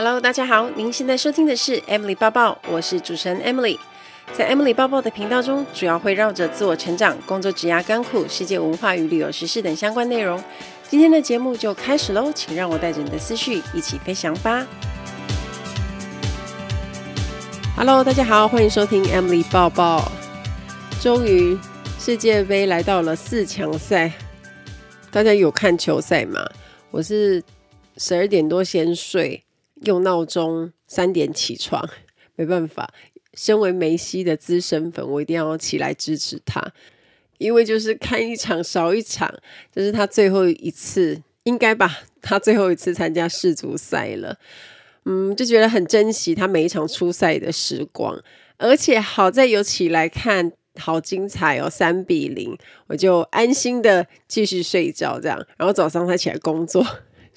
Hello，大家好，您现在收听的是 Emily 抱抱，我是主持人 Emily。在 Emily 抱抱的频道中，主要会绕着自我成长、工作、职涯、甘苦、世界文化与旅游时事等相关内容。今天的节目就开始喽，请让我带着你的思绪一起飞翔吧。Hello，大家好，欢迎收听 Emily 抱抱。终于，世界杯来到了四强赛，大家有看球赛吗？我是十二点多先睡。用闹钟三点起床，没办法。身为梅西的资深粉，我一定要起来支持他，因为就是看一场少一场，这、是他最后一次，应该吧？他最后一次参加世足赛了，嗯，就觉得很珍惜他每一场出赛的时光，而且好在有起来看，好精彩哦，三比零，我就安心的继续睡觉，这样，然后早上才起来工作。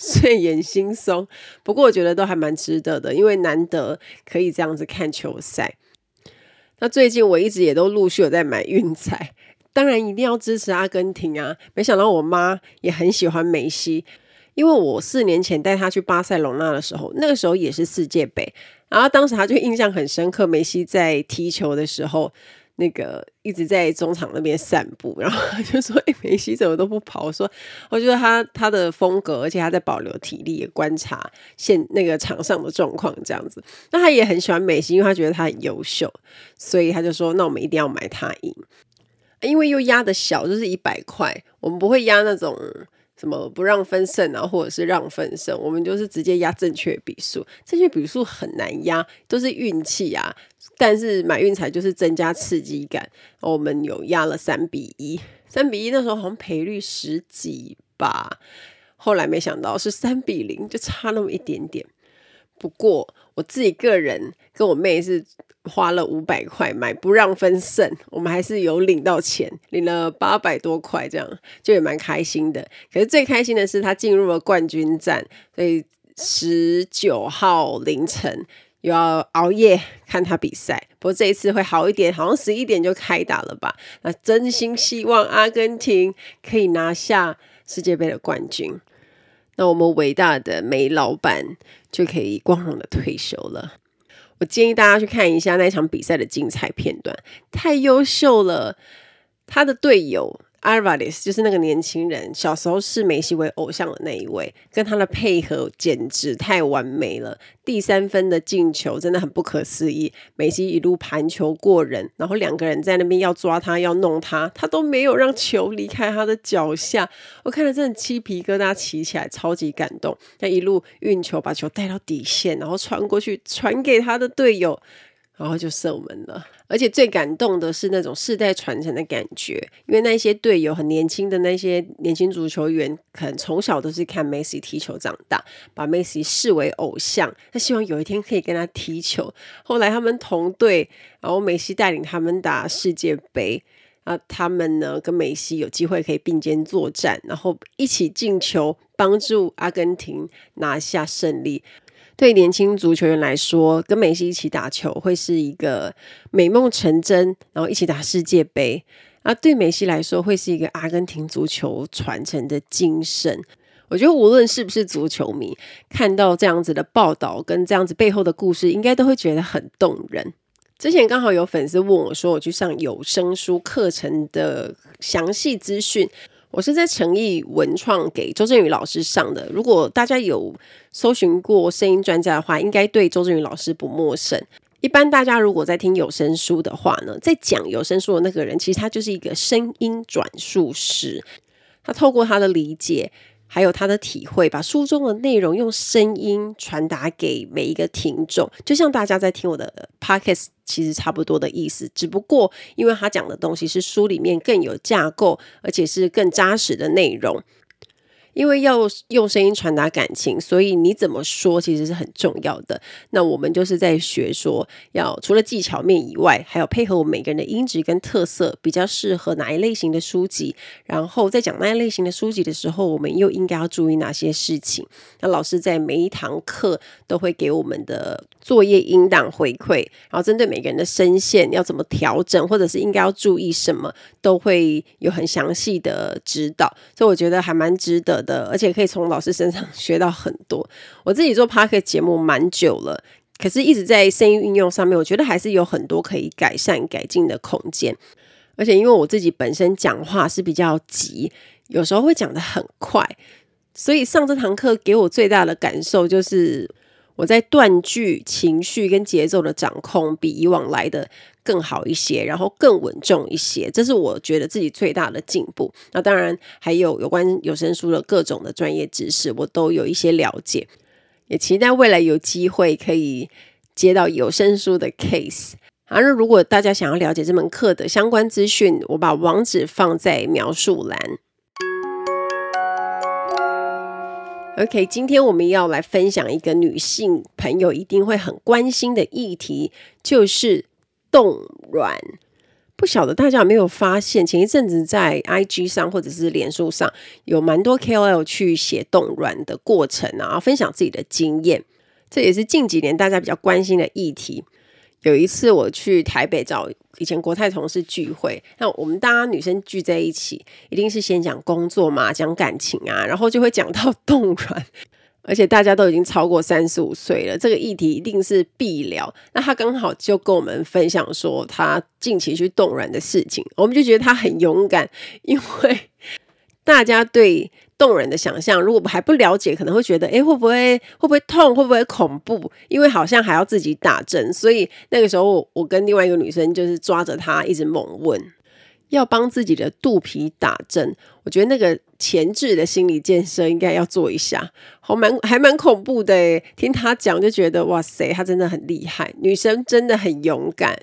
睡眼惺忪，不过我觉得都还蛮值得的，因为难得可以这样子看球赛。那最近我一直也都陆续有在买运彩，当然一定要支持阿根廷啊！没想到我妈也很喜欢梅西，因为我四年前带她去巴塞罗那的时候，那个时候也是世界杯，然后当时她就印象很深刻，梅西在踢球的时候。那个一直在中场那边散步，然后他就说：“哎、欸，梅西怎么都不跑？”我说：“我觉得他他的风格，而且他在保留体力，观察现那个场上的状况这样子。那他也很喜欢梅西，因为他觉得他很优秀，所以他就说：‘那我们一定要买他赢，因为又压的小，就是一百块，我们不会压那种。”什么不让分胜啊，或者是让分胜，我们就是直接压正确比数。正确比数很难压，都是运气啊。但是买运彩就是增加刺激感。我们有压了三比一，三比一那时候好像赔率十几吧，后来没想到是三比零，就差那么一点点。不过我自己个人跟我妹是花了五百块买不让分胜，我们还是有领到钱，领了八百多块，这样就也蛮开心的。可是最开心的是他进入了冠军战，所以十九号凌晨又要熬夜看他比赛。不过这一次会好一点，好像十一点就开打了吧？那真心希望阿根廷可以拿下世界杯的冠军。那我们伟大的梅老板就可以光荣的退休了。我建议大家去看一下那场比赛的精彩片段，太优秀了。他的队友。Alvarez 就是那个年轻人，小时候视梅西为偶像的那一位，跟他的配合简直太完美了。第三分的进球真的很不可思议，梅西一路盘球过人，然后两个人在那边要抓他，要弄他，他都没有让球离开他的脚下。我看了真的鸡皮疙瘩起起来，超级感动。他一路运球把球带到底线，然后传过去，传给他的队友。然后就射门了，而且最感动的是那种世代传承的感觉，因为那些队友很年轻的那些年轻足球员，可能从小都是看梅西踢球长大，把梅西视为偶像，他希望有一天可以跟他踢球。后来他们同队，然后梅西带领他们打世界杯，啊，他们呢跟梅西有机会可以并肩作战，然后一起进球，帮助阿根廷拿下胜利。对年轻足球员来说，跟梅西一起打球会是一个美梦成真，然后一起打世界杯啊。对梅西来说，会是一个阿根廷足球传承的精神。我觉得无论是不是足球迷，看到这样子的报道跟这样子背后的故事，应该都会觉得很动人。之前刚好有粉丝问我说，我去上有声书课程的详细资讯。我是在诚毅文创给周振宇老师上的。如果大家有搜寻过声音专家的话，应该对周振宇老师不陌生。一般大家如果在听有声书的话呢，在讲有声书的那个人，其实他就是一个声音转述师。他透过他的理解，还有他的体会，把书中的内容用声音传达给每一个听众，就像大家在听我的 podcast。其实差不多的意思，只不过因为他讲的东西是书里面更有架构，而且是更扎实的内容。因为要用声音传达感情，所以你怎么说其实是很重要的。那我们就是在学说，要除了技巧面以外，还有配合我们每个人的音质跟特色，比较适合哪一类型的书籍。然后在讲那一类型的书籍的时候，我们又应该要注意哪些事情？那老师在每一堂课都会给我们的作业音档回馈，然后针对每个人的声线要怎么调整，或者是应该要注意什么，都会有很详细的指导。所以我觉得还蛮值得。的，而且可以从老师身上 学到很多。我自己做 Podcast 节目蛮久了，可是一直在声音运用上面，我觉得还是有很多可以改善、改进的空间。而且因为我自己本身讲话是比较急，有时候会讲得很快，所以上这堂课给我最大的感受就是。我在断句、情绪跟节奏的掌控比以往来的更好一些，然后更稳重一些，这是我觉得自己最大的进步。那当然还有有关有声书的各种的专业知识，我都有一些了解，也期待未来有机会可以接到有声书的 case。而如果大家想要了解这门课的相关资讯，我把网址放在描述栏。OK，今天我们要来分享一个女性朋友一定会很关心的议题，就是冻卵。不晓得大家有没有发现，前一阵子在 IG 上或者是脸书上有蛮多 KOL 去写冻卵的过程啊，分享自己的经验。这也是近几年大家比较关心的议题。有一次我去台北找以前国泰同事聚会，那我们大家女生聚在一起，一定是先讲工作嘛，讲感情啊，然后就会讲到冻卵，而且大家都已经超过三十五岁了，这个议题一定是必聊。那他刚好就跟我们分享说他近期去冻卵的事情，我们就觉得他很勇敢，因为 大家对。动人的想象，如果还不了解，可能会觉得，哎，会不会会不会痛，会不会恐怖？因为好像还要自己打针，所以那个时候我跟另外一个女生就是抓着她一直猛问，要帮自己的肚皮打针。我觉得那个前置的心理建设应该要做一下，好蛮还蛮恐怖的诶。听她讲就觉得，哇塞，她真的很厉害，女生真的很勇敢。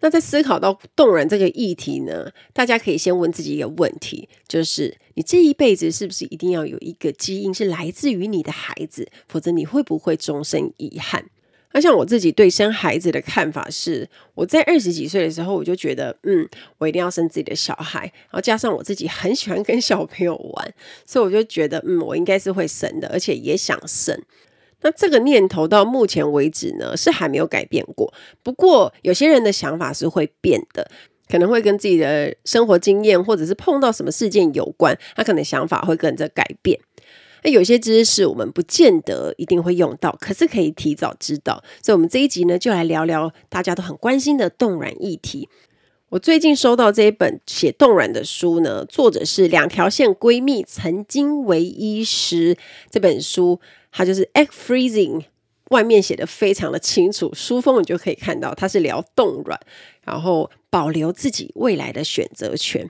那在思考到冻卵这个议题呢，大家可以先问自己一个问题，就是你这一辈子是不是一定要有一个基因是来自于你的孩子，否则你会不会终身遗憾？那像我自己对生孩子的看法是，我在二十几岁的时候，我就觉得，嗯，我一定要生自己的小孩，然后加上我自己很喜欢跟小朋友玩，所以我就觉得，嗯，我应该是会生的，而且也想生。那这个念头到目前为止呢，是还没有改变过。不过有些人的想法是会变的，可能会跟自己的生活经验或者是碰到什么事件有关，他可能想法会跟着改变。那有些知识我们不见得一定会用到，可是可以提早知道。所以，我们这一集呢，就来聊聊大家都很关心的冻卵议题。我最近收到这一本写冻卵的书呢，作者是两条线闺蜜，曾经为医师。这本书它就是 egg freezing，外面写的非常的清楚，书封你就可以看到，它是聊冻卵，然后保留自己未来的选择权。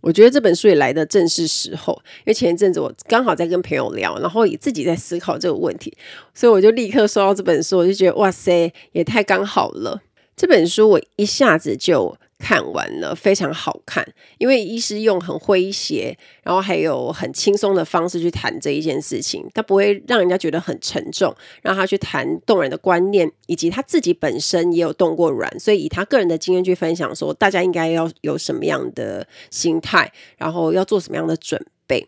我觉得这本书也来的正是时候，因为前一阵子我刚好在跟朋友聊，然后也自己在思考这个问题，所以我就立刻收到这本书，我就觉得哇塞，也太刚好了。这本书我一下子就。看完了，非常好看，因为医师用很诙谐，然后还有很轻松的方式去谈这一件事情，他不会让人家觉得很沉重，让他去谈动人的观念，以及他自己本身也有动过卵，所以以他个人的经验去分享，说大家应该要有什么样的心态，然后要做什么样的准备。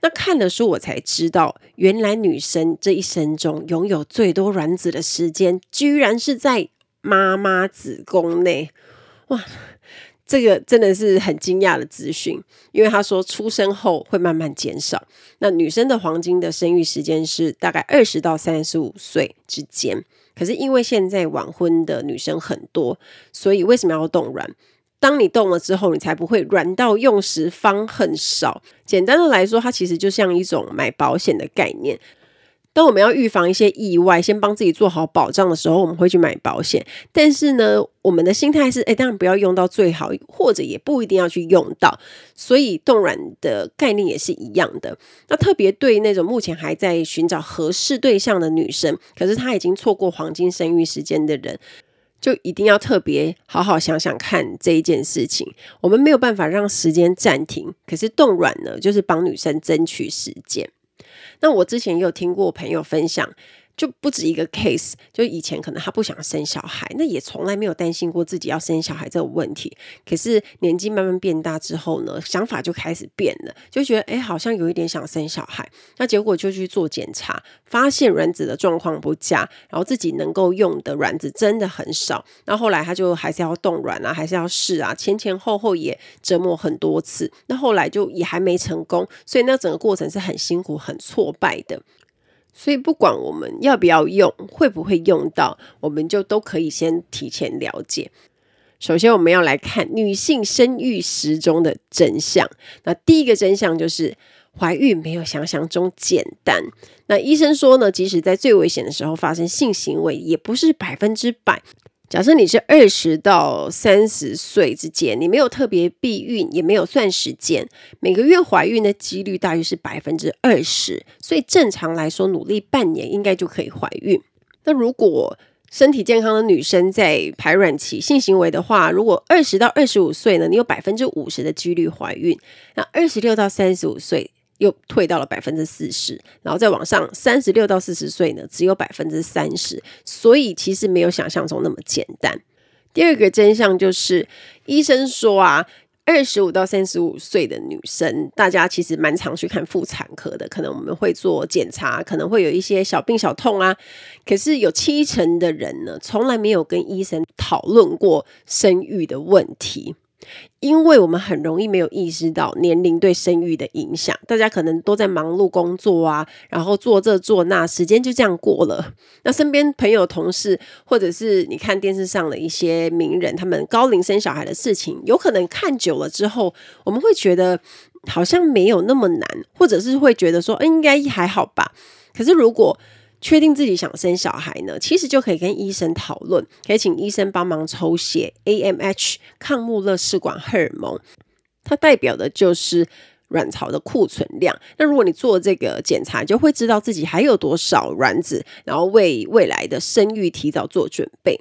那看的书我才知道，原来女生这一生中拥有最多卵子的时间，居然是在妈妈子宫内。哇，这个真的是很惊讶的资讯，因为他说出生后会慢慢减少。那女生的黄金的生育时间是大概二十到三十五岁之间，可是因为现在晚婚的女生很多，所以为什么要冻卵？当你冻了之后，你才不会卵到用时方恨少。简单的来说，它其实就像一种买保险的概念。当我们要预防一些意外，先帮自己做好保障的时候，我们会去买保险。但是呢，我们的心态是，诶，当然不要用到最好，或者也不一定要去用到。所以冻卵的概念也是一样的。那特别对那种目前还在寻找合适对象的女生，可是她已经错过黄金生育时间的人，就一定要特别好好想想看这一件事情。我们没有办法让时间暂停，可是冻卵呢，就是帮女生争取时间。那我之前也有听过朋友分享，就不止一个 case，就以前可能他不想生小孩，那也从来没有担心过自己要生小孩这个问题。可是年纪慢慢变大之后呢，想法就开始变了，就觉得哎，好像有一点想生小孩。那结果就去做检查，发现卵子的状况不佳，然后自己能够用的卵子真的很少。那后来他就还是要冻卵啊，还是要试啊，前前后后也折磨很多次。那后来就也还没成功，所以那整个过程是很辛苦、很挫败的。所以不管我们要不要用，会不会用到，我们就都可以先提前了解。首先，我们要来看女性生育时钟的真相。那第一个真相就是，怀孕没有想象中简单。那医生说呢，即使在最危险的时候发生性行为，也不是百分之百。假设你是二十到三十岁之间，你没有特别避孕，也没有算时间，每个月怀孕的几率大约是百分之二十，所以正常来说，努力半年应该就可以怀孕。那如果身体健康的女生在排卵期性行为的话，如果二十到二十五岁呢，你有百分之五十的几率怀孕；那二十六到三十五岁。又退到了百分之四十，然后再往上，三十六到四十岁呢，只有百分之三十，所以其实没有想象中那么简单。第二个真相就是，医生说啊，二十五到三十五岁的女生，大家其实蛮常去看妇产科的，可能我们会做检查，可能会有一些小病小痛啊，可是有七成的人呢，从来没有跟医生讨论过生育的问题。因为我们很容易没有意识到年龄对生育的影响，大家可能都在忙碌工作啊，然后做这做那，时间就这样过了。那身边朋友、同事，或者是你看电视上的一些名人，他们高龄生小孩的事情，有可能看久了之后，我们会觉得好像没有那么难，或者是会觉得说，嗯，应该还好吧。可是如果确定自己想生小孩呢，其实就可以跟医生讨论，可以请医生帮忙抽血 AMH 抗穆勒氏管荷尔蒙，它代表的就是卵巢的库存量。那如果你做这个检查，就会知道自己还有多少卵子，然后为未来的生育提早做准备。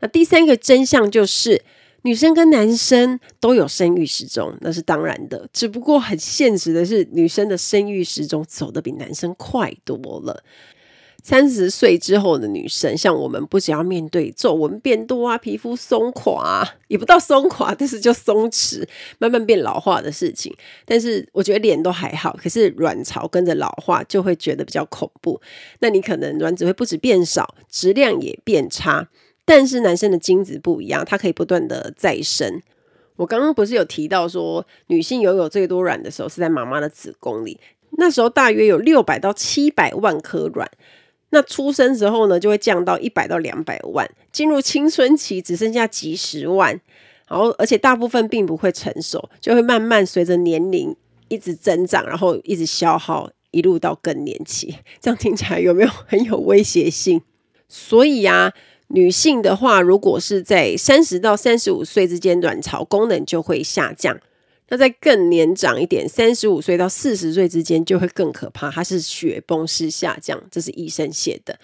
那第三个真相就是，女生跟男生都有生育时钟，那是当然的。只不过很现实的是，女生的生育时钟走得比男生快多了。三十岁之后的女生，像我们，不只要面对皱纹变多啊，皮肤松垮啊，也不到松垮，但是就松弛，慢慢变老化的事情。但是我觉得脸都还好，可是卵巢跟着老化，就会觉得比较恐怖。那你可能卵子会不止变少，质量也变差。但是男生的精子不一样，它可以不断的再生。我刚刚不是有提到说，女性拥有最多卵的时候是在妈妈的子宫里，那时候大约有六百到七百万颗卵。那出生时候呢，就会降到一百到两百万，进入青春期只剩下几十万，然后而且大部分并不会成熟，就会慢慢随着年龄一直增长，然后一直消耗，一路到更年期。这样听起来有没有很有威胁性？所以啊，女性的话，如果是在三十到三十五岁之间，卵巢功能就会下降。那再更年长一点，三十五岁到四十岁之间就会更可怕，它是雪崩式下降，这是医生写的。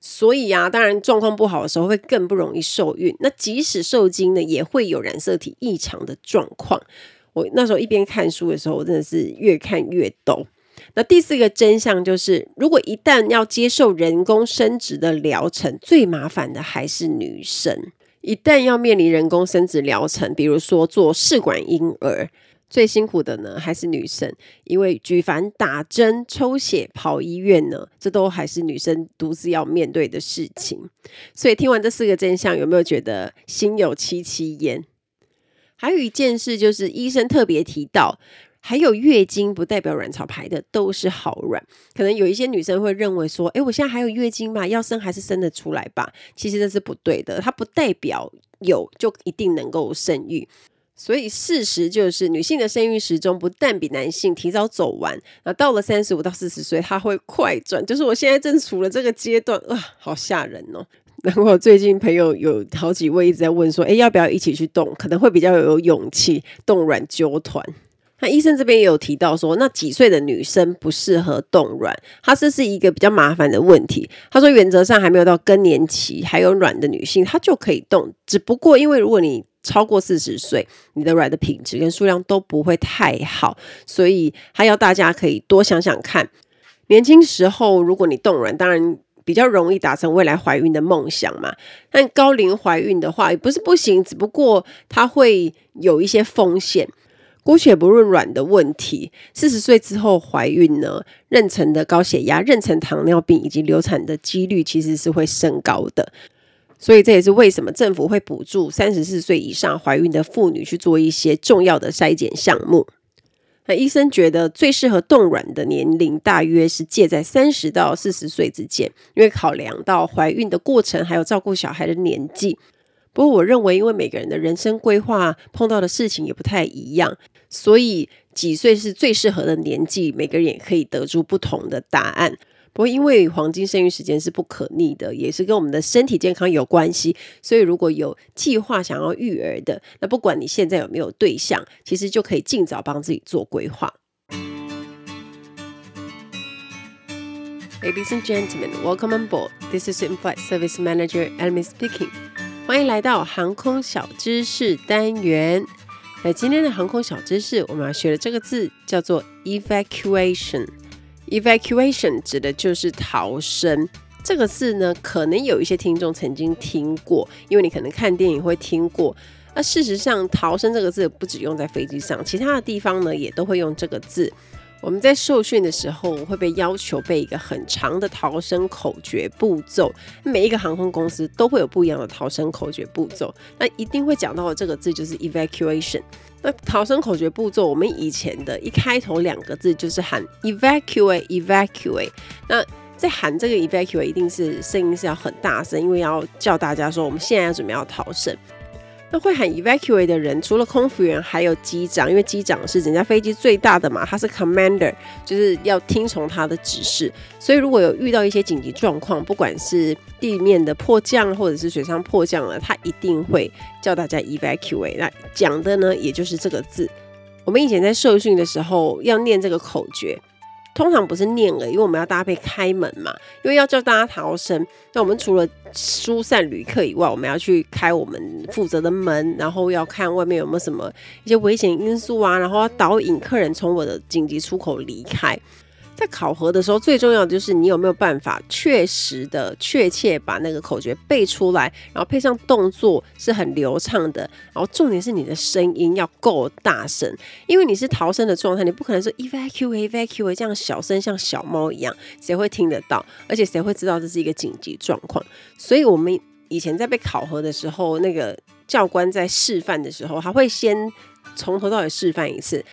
所以啊，当然状况不好的时候会更不容易受孕。那即使受精呢，也会有染色体异常的状况。我那时候一边看书的时候，我真的是越看越抖。那第四个真相就是，如果一旦要接受人工生殖的疗程，最麻烦的还是女生。一旦要面临人工生殖疗程，比如说做试管婴儿，最辛苦的呢还是女生，因为举凡打针、抽血、跑医院呢，这都还是女生独自要面对的事情。所以听完这四个真相，有没有觉得心有戚戚焉？还有一件事就是，医生特别提到。还有月经不代表卵巢排的都是好卵，可能有一些女生会认为说，诶，我现在还有月经嘛，要生还是生得出来吧？其实这是不对的，它不代表有就一定能够生育。所以事实就是，女性的生育时钟不但比男性提早走完，那到了三十五到四十岁，它会快转。就是我现在正处了这个阶段，啊，好吓人哦！然后最近朋友有好几位一直在问说，诶，要不要一起去动？可能会比较有勇气动卵揪团。那医生这边也有提到说，那几岁的女生不适合冻卵，它这是一个比较麻烦的问题。他说，原则上还没有到更年期还有卵的女性，她就可以冻。只不过因为如果你超过四十岁，你的卵的品质跟数量都不会太好，所以还要大家可以多想想看。年轻时候如果你冻卵，当然比较容易达成未来怀孕的梦想嘛。但高龄怀孕的话也不是不行，只不过它会有一些风险。姑且不论卵的问题，四十岁之后怀孕呢，妊娠的高血压、妊娠糖尿病以及流产的几率其实是会升高的。所以这也是为什么政府会补助三十四岁以上怀孕的妇女去做一些重要的筛检项目。那医生觉得最适合冻卵的年龄大约是介在三十到四十岁之间，因为考量到怀孕的过程还有照顾小孩的年纪。不过我认为，因为每个人的人生规划碰到的事情也不太一样。所以几岁是最适合的年纪，每个人也可以得出不同的答案。不过，因为黄金生育时间是不可逆的，也是跟我们的身体健康有关系。所以，如果有计划想要育儿的，那不管你现在有没有对象，其实就可以尽早帮自己做规划。Ladies and gentlemen, welcome on board. This is In-Flight Service Manager Amy speaking. 欢迎来到航空小知识单元。那今天的航空小知识，我们要学的这个字叫做 evacuation。evacuation 指的就是逃生。这个字呢，可能有一些听众曾经听过，因为你可能看电影会听过。那事实上，逃生这个字不只用在飞机上，其他的地方呢也都会用这个字。我们在受训的时候会被要求背一个很长的逃生口诀步骤，每一个航空公司都会有不一样的逃生口诀步骤。那一定会讲到的这个字就是 evacuation。那逃生口诀步骤，我们以前的一开头两个字就是喊 evacuate evacuate。那在喊这个 evacuate 一定是声音是要很大声，因为要叫大家说我们现在要准备要逃生。那会喊 evacuate 的人，除了空服员，还有机长，因为机长是整架飞机最大的嘛，他是 commander，就是要听从他的指示。所以如果有遇到一些紧急状况，不管是地面的迫降，或者是水上迫降了，他一定会叫大家 evacuate。那讲的呢，也就是这个字。我们以前在受训的时候要念这个口诀。通常不是念了，因为我们要搭配开门嘛，因为要叫大家逃生。那我们除了疏散旅客以外，我们要去开我们负责的门，然后要看外面有没有什么一些危险因素啊，然后要导引客人从我的紧急出口离开。在考核的时候，最重要的就是你有没有办法确实的、确切把那个口诀背出来，然后配上动作是很流畅的，然后重点是你的声音要够大声，因为你是逃生的状态，你不可能说 evacuate evacuate 这样小声像小猫一样，谁会听得到？而且谁会知道这是一个紧急状况？所以我们以前在被考核的时候，那个教官在示范的时候，他会先从头到尾示范一次。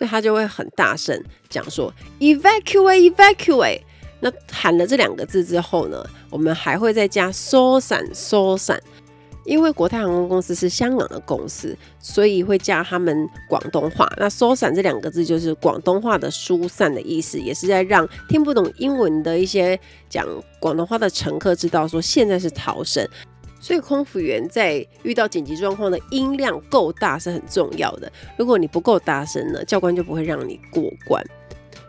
所以他就会很大声讲说 evacuate evacuate。那喊了这两个字之后呢，我们还会再加疏散疏散。因为国泰航空公司是香港的公司，所以会加他们广东话。那疏散这两个字就是广东话的疏散的意思，也是在让听不懂英文的一些讲广东话的乘客知道说现在是逃生。所以空服员在遇到紧急状况的音量够大是很重要的。如果你不够大声呢，教官就不会让你过关。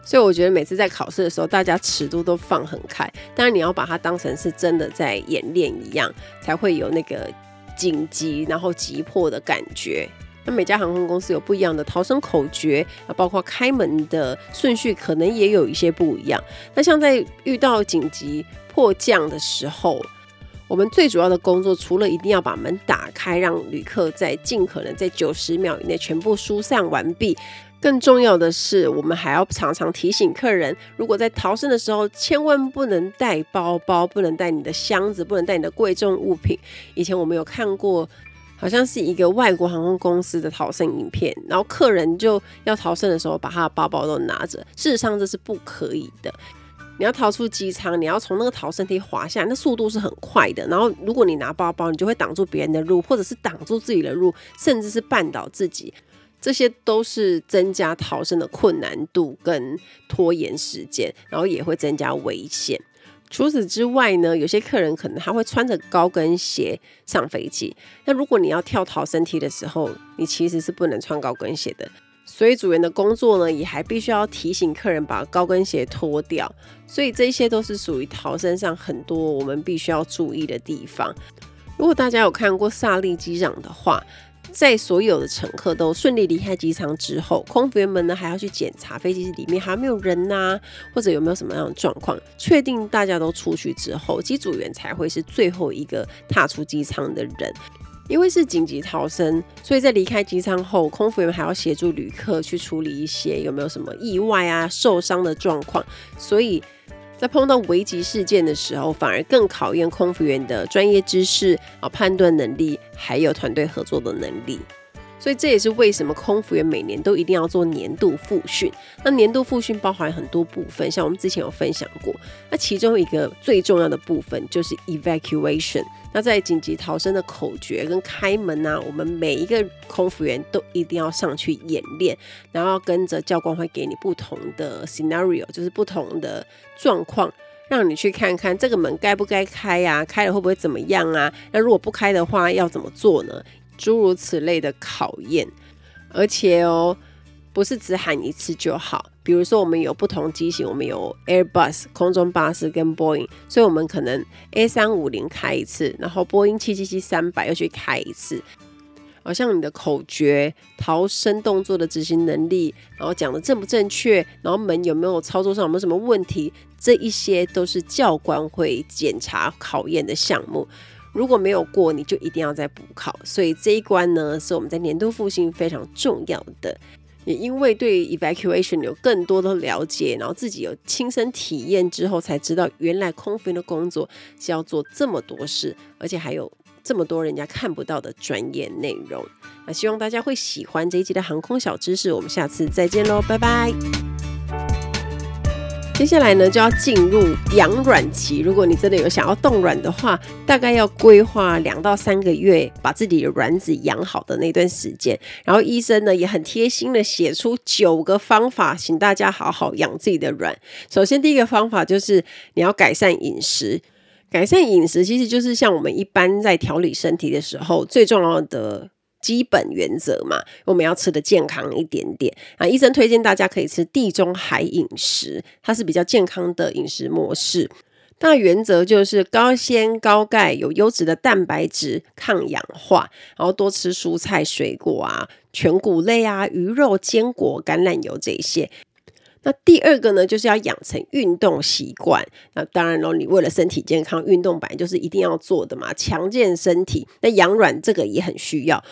所以我觉得每次在考试的时候，大家尺度都放很开。当然你要把它当成是真的在演练一样，才会有那个紧急然后急迫的感觉。那每家航空公司有不一样的逃生口诀，啊，包括开门的顺序可能也有一些不一样。那像在遇到紧急迫降的时候，我们最主要的工作，除了一定要把门打开，让旅客在尽可能在九十秒以内全部疏散完毕，更重要的是，我们还要常常提醒客人，如果在逃生的时候，千万不能带包包，不能带你的箱子，不能带你的贵重物品。以前我们有看过，好像是一个外国航空公司的逃生影片，然后客人就要逃生的时候，把他的包包都拿着，事实上这是不可以的。你要逃出机舱，你要从那个逃生梯滑下，那速度是很快的。然后，如果你拿包包，你就会挡住别人的路，或者是挡住自己的路，甚至是绊倒自己。这些都是增加逃生的困难度跟拖延时间，然后也会增加危险。除此之外呢，有些客人可能他会穿着高跟鞋上飞机。那如果你要跳逃生梯的时候，你其实是不能穿高跟鞋的。所以组员的工作呢，也还必须要提醒客人把高跟鞋脱掉。所以这些都是属于逃生上很多我们必须要注意的地方。如果大家有看过萨利机长的话，在所有的乘客都顺利离开机舱之后，空服员们呢还要去检查飞机里面还有没有人呐、或者有没有什么样的状况，确定大家都出去之后，机组员才会是最后一个踏出机舱的人。因为是紧急逃生，所以在离开机舱后，空服员还要协助旅客去处理一些有没有什么意外啊、受伤的状况，所以。在碰到危急事件的时候，反而更考验空服员的专业知识啊、判断能力，还有团队合作的能力。所以这也是为什么空服员每年都一定要做年度复训。那年度复训包含很多部分，像我们之前有分享过。那其中一个最重要的部分就是 evacuation。那在紧急逃生的口诀跟开门啊，我们每一个空服员都一定要上去演练，然后跟着教官会给你不同的 scenario，就是不同的状况，让你去看看这个门该不该开呀、啊，开了会不会怎么样啊？那如果不开的话，要怎么做呢？诸如此类的考验，而且哦，不是只喊一次就好。比如说，我们有不同机型，我们有 Airbus 空中巴士跟 Boeing，所以我们可能 A 三五零开一次，然后波音七七七三百又去开一次。好像你的口诀、逃生动作的执行能力，然后讲的正不正确，然后门有没有操作上有没有什么问题，这一些都是教官会检查考验的项目。如果没有过，你就一定要再补考。所以这一关呢，是我们在年度复训非常重要的。也因为对 evacuation 有更多的了解，然后自己有亲身体验之后，才知道原来空服的工作是要做这么多事，而且还有这么多人家看不到的专业内容。那希望大家会喜欢这一集的航空小知识，我们下次再见喽，拜拜。接下来呢，就要进入养卵期。如果你真的有想要冻卵的话，大概要规划两到三个月，把自己的卵子养好的那段时间。然后医生呢也很贴心的写出九个方法，请大家好好养自己的卵。首先，第一个方法就是你要改善饮食。改善饮食其实就是像我们一般在调理身体的时候最重要的。基本原则嘛，我们要吃得健康一点点啊。医生推荐大家可以吃地中海饮食，它是比较健康的饮食模式。那原则就是高纤高钙，有优质的蛋白质，抗氧化，然后多吃蔬菜水果啊，全谷类啊，鱼肉、坚果、橄榄油这些。那第二个呢，就是要养成运动习惯。那当然喽，你为了身体健康，运动本来就是一定要做的嘛，强健身体。那养卵这个也很需要。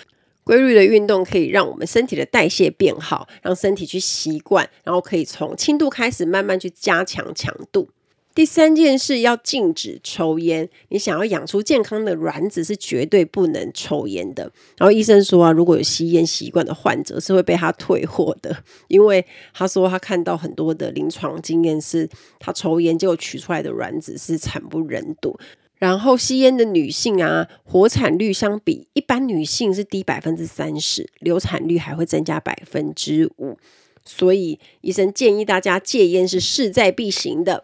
规律的运动可以让我们身体的代谢变好，让身体去习惯，然后可以从轻度开始，慢慢去加强强度。第三件事要禁止抽烟。你想要养出健康的卵子，是绝对不能抽烟的。然后医生说啊，如果有吸烟习惯的患者，是会被他退货的，因为他说他看到很多的临床经验是，他抽烟结果取出来的卵子是惨不忍睹。然后吸烟的女性啊，活产率相比一般女性是低百分之三十，流产率还会增加百分之五，所以医生建议大家戒烟是势在必行的。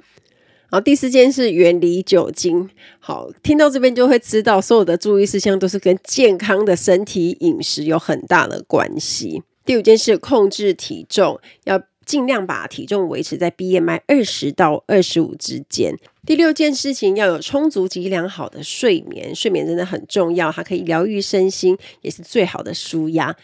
然后第四件事，远离酒精。好，听到这边就会知道，所有的注意事项都是跟健康的身体饮食有很大的关系。第五件事，控制体重，要尽量把体重维持在 BMI 二十到二十五之间。第六件事情，要有充足及良好的睡眠，睡眠真的很重要，它可以疗愈身心，也是最好的舒压。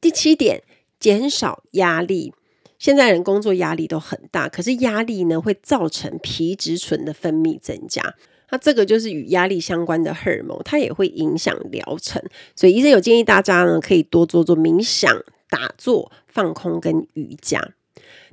第七点，减少压力。现在人工作压力都很大，可是压力呢会造成皮质醇的分泌增加，那这个就是与压力相关的荷尔蒙，它也会影响疗程。所以医生有建议大家呢，可以多做做冥想、打坐、放空跟瑜伽。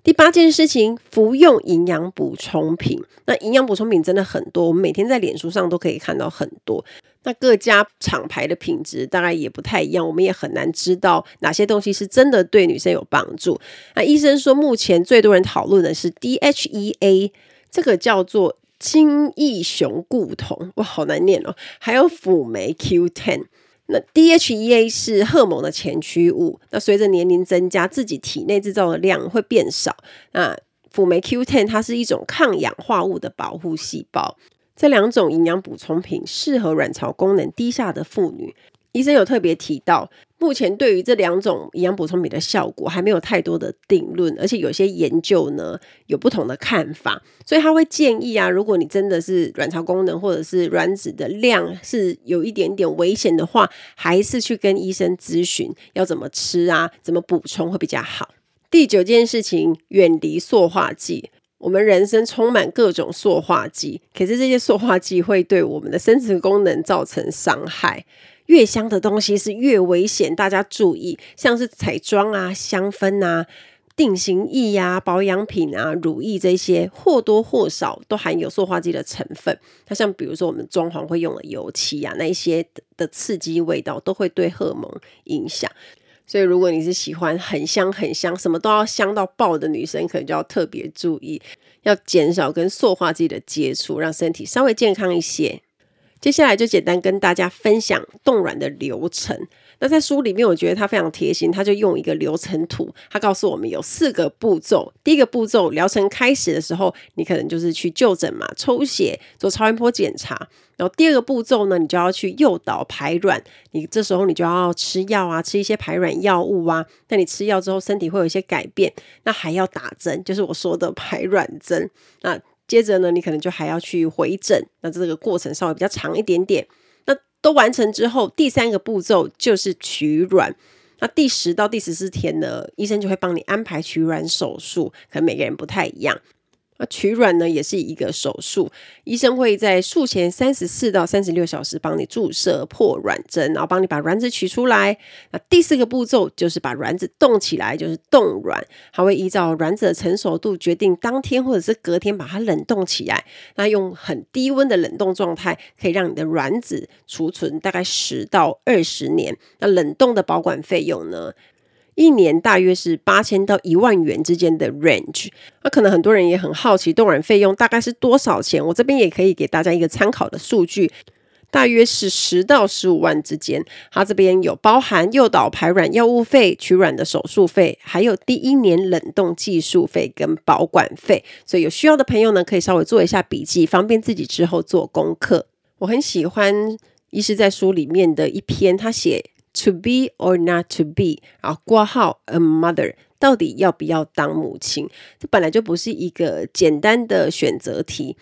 第八件事情，服用营养补充品。那营养补充品真的很多，我们每天在脸书上都可以看到很多。那各家厂牌的品质大概也不太一样，我们也很难知道哪些东西是真的对女生有帮助。那医生说，目前最多人讨论的是 DHEA，这个叫做精益雄固酮，哇，好难念哦。还有辅酶 Q10。那 DHEA 是荷尔蒙的前驱物，那随着年龄增加，自己体内制造的量会变少。那辅酶 Q10 它是一种抗氧化物的保护细胞。这两种营养补充品适合卵巢功能低下的妇女。医生有特别提到，目前对于这两种营养补充品的效果还没有太多的定论，而且有些研究呢有不同的看法，所以他会建议啊，如果你真的是卵巢功能或者是卵子的量是有一点点危险的话，还是去跟医生咨询要怎么吃啊，怎么补充会比较好。第九件事情，远离塑化剂。我们人生充满各种塑化剂，可是这些塑化剂会对我们的生殖功能造成伤害。越香的东西是越危险，大家注意，像是彩妆啊、香氛啊、定型液啊、保养品啊、乳液这些，或多或少都含有塑化剂的成分。它像比如说我们装潢会用的油漆啊，那一些的刺激味道都会对荷尔蒙影响。所以如果你是喜欢很香很香，什么都要香到爆的女生，可能就要特别注意，要减少跟塑化剂的接触，让身体稍微健康一些。接下来就简单跟大家分享冻卵的流程。那在书里面，我觉得他非常贴心，他就用一个流程图，他告诉我们有四个步骤。第一个步骤，疗程开始的时候，你可能就是去就诊嘛，抽血做超音波检查。然后第二个步骤呢，你就要去诱导排卵，你这时候你就要吃药啊，吃一些排卵药物啊。那你吃药之后，身体会有一些改变，那还要打针，就是我说的排卵针。那接着呢，你可能就还要去回诊，那这个过程稍微比较长一点点。那都完成之后，第三个步骤就是取卵。那第十到第十四天呢，医生就会帮你安排取卵手术，可能每个人不太一样。那取卵呢，也是一个手术，医生会在术前三十四到三十六小时帮你注射破卵针，然后帮你把卵子取出来。那第四个步骤就是把卵子冻起来，就是冻卵，还会依照卵子的成熟度决定当天或者是隔天把它冷冻起来。那用很低温的冷冻状态，可以让你的卵子储存大概十到二十年。那冷冻的保管费用呢？一年大约是八千到一万元之间的 range，那可能很多人也很好奇冻卵费用大概是多少钱？我这边也可以给大家一个参考的数据，大约是十到十五万之间。它这边有包含诱导排卵药物费、取卵的手术费，还有第一年冷冻技术费跟保管费。所以有需要的朋友呢，可以稍微做一下笔记，方便自己之后做功课。我很喜欢医师在书里面的一篇，他写。To be or not to be，然后括号 a mother，到底要不要当母亲？这本来就不是一个简单的选择题，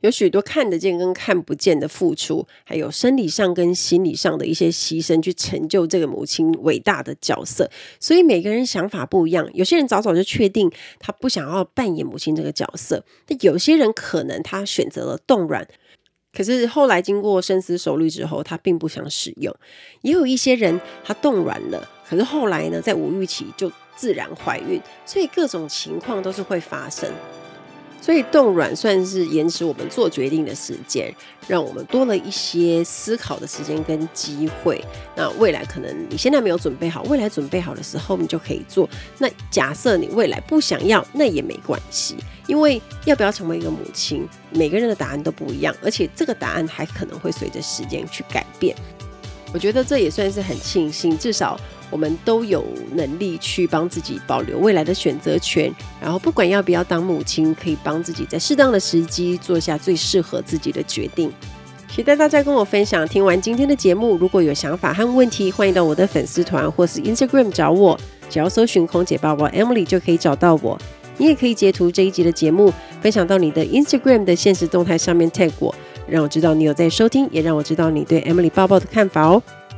有许多看得见跟看不见的付出，还有生理上跟心理上的一些牺牲，去成就这个母亲伟大的角色。所以每个人想法不一样，有些人早早就确定他不想要扮演母亲这个角色，但有些人可能他选择了冻卵。可是后来经过深思熟虑之后，他并不想使用。也有一些人他冻卵了，可是后来呢，在无预期就自然怀孕，所以各种情况都是会发生。所以冻卵算是延迟我们做决定的时间，让我们多了一些思考的时间跟机会。那未来可能你现在没有准备好，未来准备好的时候你就可以做。那假设你未来不想要，那也没关系，因为要不要成为一个母亲，每个人的答案都不一样，而且这个答案还可能会随着时间去改变。我觉得这也算是很庆幸，至少。我们都有能力去帮自己保留未来的选择权，然后不管要不要当母亲，可以帮自己在适当的时机做下最适合自己的决定。期待大家跟我分享。听完今天的节目，如果有想法和问题，欢迎到我的粉丝团或是 Instagram 找我，只要搜寻空姐抱抱 Emily 就可以找到我。你也可以截图这一集的节目，分享到你的 Instagram 的现实动态上面 tag 我，让我知道你有在收听，也让我知道你对 Emily 抱抱的看法哦。